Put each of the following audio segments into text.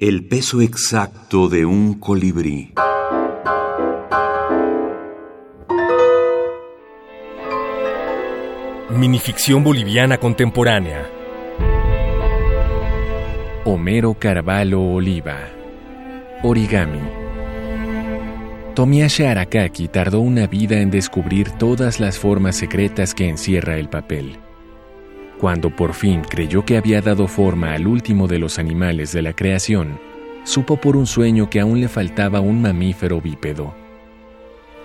El peso exacto de un colibrí. Minificción boliviana contemporánea. Homero Carvalho Oliva. Origami. Tomiashi Arakaki tardó una vida en descubrir todas las formas secretas que encierra el papel. Cuando por fin creyó que había dado forma al último de los animales de la creación, supo por un sueño que aún le faltaba un mamífero bípedo.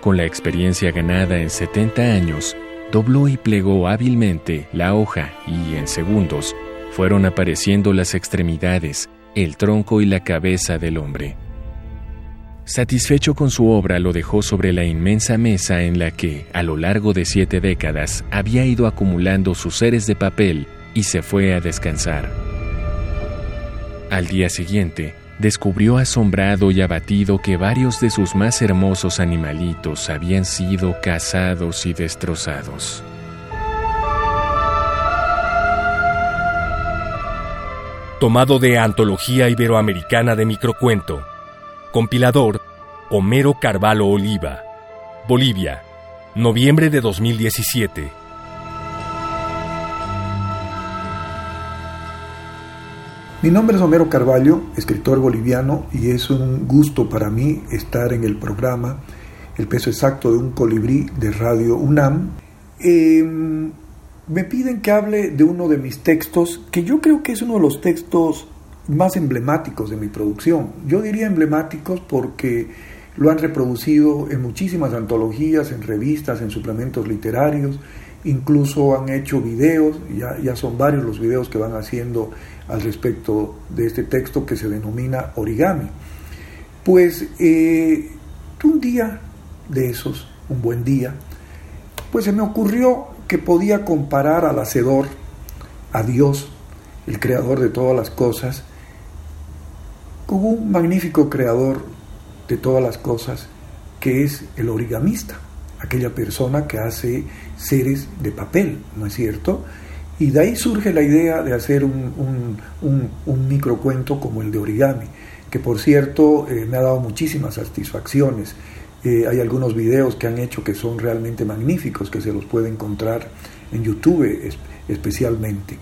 Con la experiencia ganada en 70 años, dobló y plegó hábilmente la hoja y en segundos fueron apareciendo las extremidades, el tronco y la cabeza del hombre. Satisfecho con su obra, lo dejó sobre la inmensa mesa en la que, a lo largo de siete décadas, había ido acumulando sus seres de papel y se fue a descansar. Al día siguiente, descubrió asombrado y abatido que varios de sus más hermosos animalitos habían sido cazados y destrozados. Tomado de Antología Iberoamericana de Microcuento. Compilador Homero Carvalho Oliva. Bolivia, noviembre de 2017. Mi nombre es Homero Carvalho, escritor boliviano, y es un gusto para mí estar en el programa El peso exacto de un colibrí de Radio UNAM. Em, me piden que hable de uno de mis textos, que yo creo que es uno de los textos más emblemáticos de mi producción. Yo diría emblemáticos porque lo han reproducido en muchísimas antologías, en revistas, en suplementos literarios, incluso han hecho videos, ya, ya son varios los videos que van haciendo al respecto de este texto que se denomina origami. Pues eh, un día de esos, un buen día, pues se me ocurrió que podía comparar al Hacedor, a Dios, el creador de todas las cosas, con un magnífico creador de todas las cosas, que es el origamista, aquella persona que hace seres de papel, ¿no es cierto? Y de ahí surge la idea de hacer un, un, microcuento como el de origami, que por cierto eh, me ha dado muchísimas satisfacciones. Eh, hay algunos videos que han hecho que son realmente magníficos, que se los puede encontrar en YouTube especialmente.